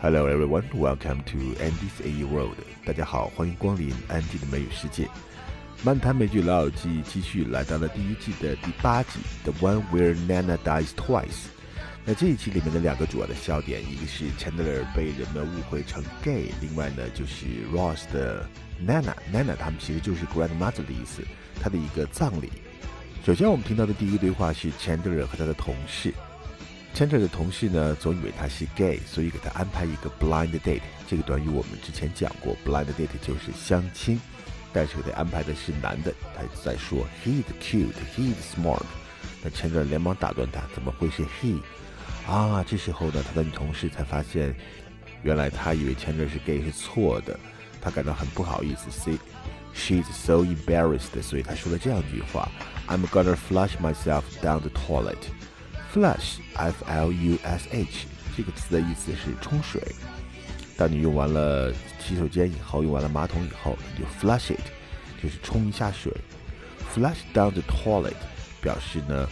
Hello everyone, welcome to Andy's A World。大家好，欢迎光临安迪的美语世界。漫谈美剧老友记继续来到了第一季的第八集，The One Where Nana Dies Twice。那这一期里面的两个主要的笑点，一个是 Chandler 被人们误会成 gay，另外呢就是 Ross 的 Nana，Nana 他们其实就是 grandmother 的意思，他的一个葬礼。首先我们听到的第一个对话是 Chandler 和他的同事。Chandler 的同事呢，总以为他是 gay，所以给他安排一个 blind date。这个短语我们之前讲过，blind date 就是相亲，但是给他安排的是男的。他在说 he is cute, he is smart。那 Chandler 连忙打断他，怎么会是 he？啊，这时候呢，他的女同事才发现，原来他以为 Chandler 是 gay 是错的，他感到很不好意思。See, she is so embarrassed，所以他说了这样一句话：I'm gonna flush myself down the toilet。Flush，F-L-U-S-H，这个词的意思是冲水。当你用完了洗手间以后，用完了马桶以后，你就 flush it，就是冲一下水。Flush down the toilet 表示呢，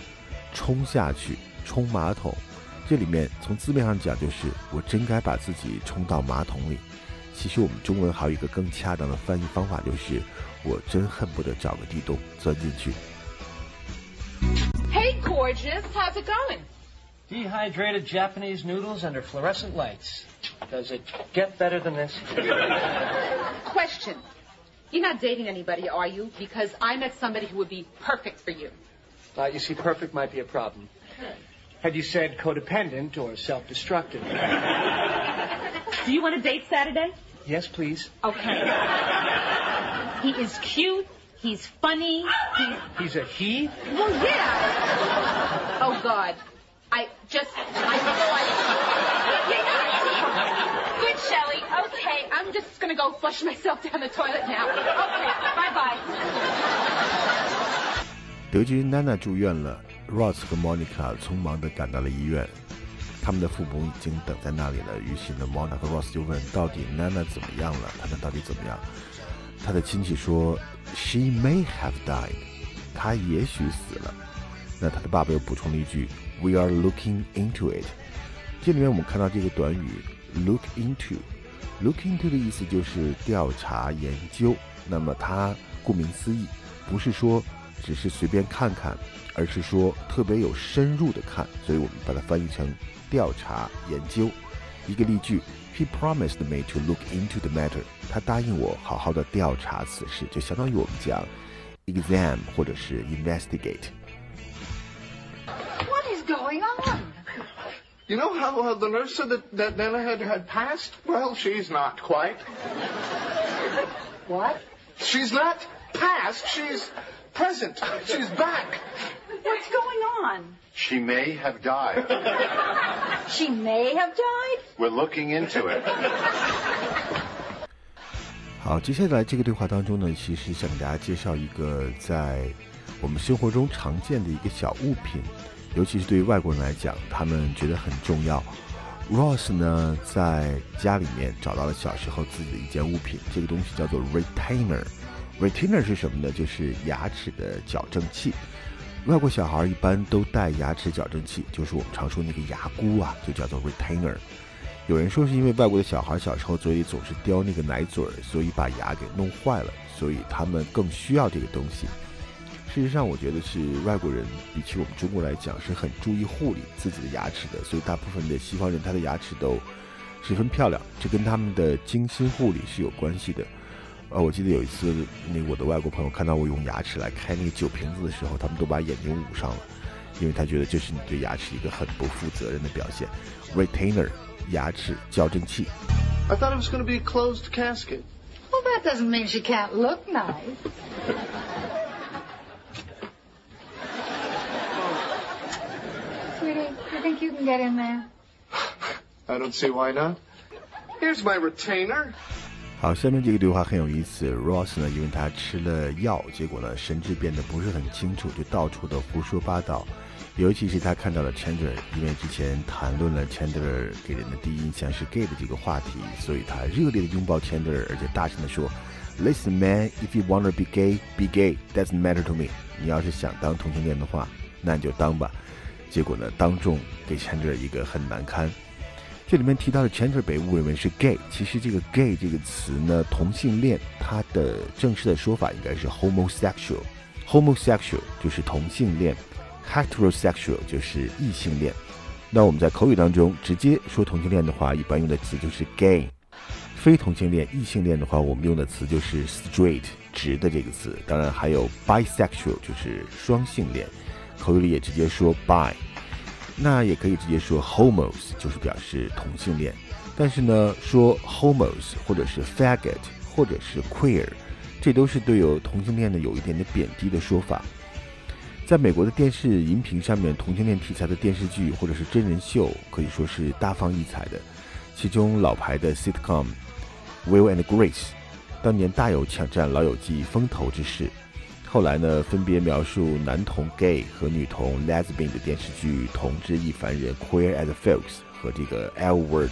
冲下去，冲马桶。这里面从字面上讲，就是我真该把自己冲到马桶里。其实我们中文还有一个更恰当的翻译方法，就是我真恨不得找个地洞钻进去。Gorgeous. How's it going? Dehydrated Japanese noodles under fluorescent lights. Does it get better than this? Question. You're not dating anybody, are you? Because I met somebody who would be perfect for you. Uh, you see, perfect might be a problem. Had you said codependent or self-destructive? Do you want to date Saturday? Yes, please. Okay. he is cute. He's funny. He's, He's a he? Well, yeah. Oh, God. I just, I know I. Good, Shelly. Okay, I'm just gonna go flush myself down the toilet now. Okay, bye bye. 得知娜娜住院了，Ross 和 Monica 匆忙地赶到了医院，他们的父母已经等在那里了。于是呢，Monica 和 Ross 就问：到底娜娜怎么样了？她到底怎么样？他的亲戚说，She may have died，她也许死了。那他的爸爸又补充了一句，We are looking into it。这里面我们看到这个短语，look into，look into 的意思就是调查研究。那么它顾名思义，不是说只是随便看看，而是说特别有深入的看。所以我们把它翻译成调查研究。一个例句。He promised me to look into the matter。他答应我好好的调查此事，就相当于我们讲 exam 或者是 investigate。You know how uh, the nurse said that, that Nana had, had passed? Well, she's not quite. What? She's not past, she's present. She's back. What's going on? She may have died. She may have died? We're looking into it. 好，接下来这个对话当中呢，其实想给大家介绍一个在我们生活中常见的一个小物品， 尤其是对于外国人来讲，他们觉得很重要。Ross 呢，在家里面找到了小时候自己的一件物品，这个东西叫做 retainer。retainer 是什么呢？就是牙齿的矫正器。外国小孩一般都戴牙齿矫正器，就是我们常说那个牙箍啊，就叫做 retainer。有人说是因为外国的小孩小时候嘴里总是叼那个奶嘴儿，所以把牙给弄坏了，所以他们更需要这个东西。事实上，我觉得是外国人比起我们中国来讲是很注意护理自己的牙齿的，所以大部分的西方人他的牙齿都十分漂亮，这跟他们的精心护理是有关系的。呃，我记得有一次，那个我的外国朋友看到我用牙齿来开那个酒瓶子的时候，他们都把眼睛捂上了，因为他觉得这是你对牙齿一个很不负责任的表现。Retainer，牙齿矫正器。I thought it was going to be a closed casket. Well, that doesn't mean she can't look nice. Sweetie, you think you can get in there? I don't see why not. Here's my retainer. 好，下面这个对话很有意思。Ross 呢，因为他吃了药，结果呢神志变得不是很清楚，就到处的胡说八道。尤其是他看到了 Chandler，因为之前谈论了 Chandler 给人的第一印象是 gay 的这个话题，所以他热烈的拥抱 Chandler，而且大声的说：“Listen, man, if you wanna be gay, be gay. Doesn't matter to me. 你要是想当同性恋的话，那你就当吧。”结果呢，当众给 Chandler 一个很难堪。这里面提到的 Chandler 被误认为是 gay，其实这个 gay 这个词呢，同性恋，它的正式的说法应该是 homosexual，homosexual 就是同性恋，heterosexual 就是异性恋。那我们在口语当中直接说同性恋的话，一般用的词就是 gay；非同性恋、异性恋的话，我们用的词就是 straight，直的这个词。当然还有 bisexual，就是双性恋，口语里也直接说 bi。那也可以直接说 homos，就是表示同性恋。但是呢，说 homos 或者是 faggot 或者是 queer，这都是对有同性恋的有一点点贬低的说法。在美国的电视荧屏上面，同性恋题材的电视剧或者是真人秀可以说是大放异彩的。其中老牌的 sitcom Will and Grace，当年大有抢占老友记风头之势。后来呢，分别描述男同 gay 和女同 lesbian 的电视剧《同志亦凡人》（Queer as Folks） 和这个 L Word，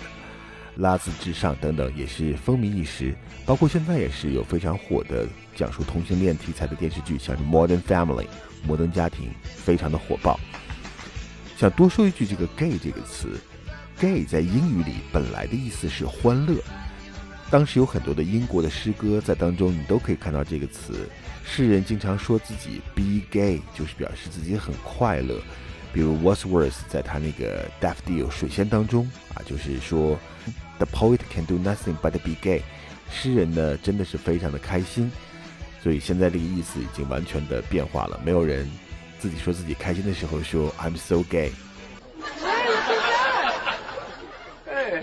拉兹至上等等，也是风靡一时。包括现在也是有非常火的讲述同性恋题材的电视剧，像是《Modern Family》（摩登家庭），非常的火爆。想多说一句，这个 gay 这个词，gay 在英语里本来的意思是欢乐。当时有很多的英国的诗歌在当中，你都可以看到这个词。诗人经常说自己 be gay，就是表示自己很快乐。比如 Wordsworth 在他那个 Daffodil 水仙当中啊，就是说 the poet can do nothing but be gay。诗人呢真的是非常的开心。所以现在这个意思已经完全的变化了，没有人自己说自己开心的时候说 I'm so gay。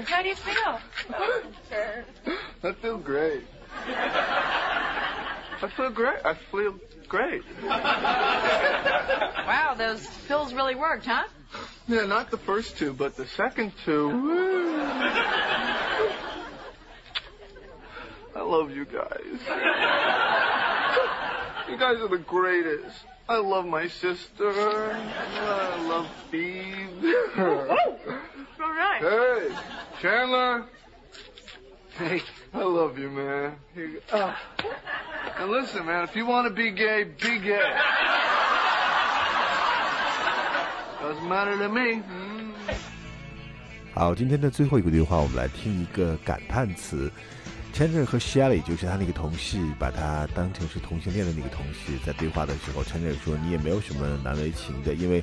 How do you feel? I feel great. I feel great. I feel great. Wow, those pills really worked, huh? Yeah, not the first two, but the second two. I love you guys. You guys are the greatest. I love my sister. I love Steve. All right. Hey, Chandler. Hey, I love you, man. You, uh, and listen, man, if you want to be gay, be gay. Doesn't matter to me. 好，今天的最后一个对话，我们来听一个感叹词。Chandler 和 Shelly 就是他那个同事，把他当成是同性恋的那个同事，在对话的时候，Chandler 说：“你也没有什么难为情的，因为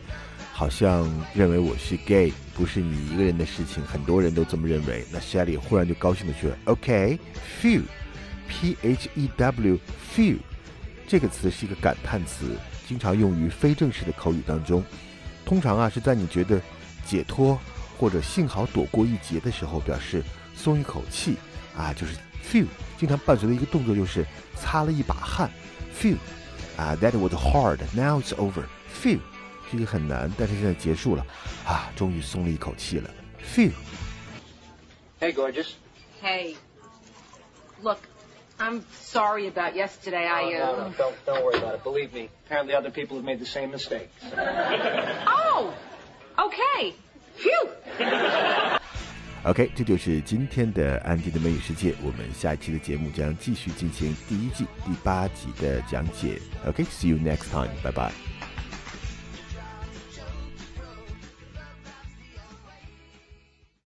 好像认为我是 gay，不是你一个人的事情，很多人都这么认为。”那 Shelly 忽然就高兴的说：“OK，few，P H E W，few，这个词是一个感叹词，经常用于非正式的口语当中，通常啊是在你觉得解脱或者幸好躲过一劫的时候，表示松一口气啊，就是。few 经常伴随的一个动作就是擦了一把汗。，few 啊，That was hard. Now it's over，few 这个很难，但是现在结束了，啊，终于松了一口气了。Phew。Hey, gorgeous. Hey, look, I'm sorry about yesterday. I Oh, no, uh. no, don't, don't worry about it. Believe me, apparently other people have made the same mistakes. Oh. okay. Phew. OK，这就是今天的安迪的美语世界。我们下一期的节目将继续进行第一季第八集的讲解。OK，see、you next time，拜拜。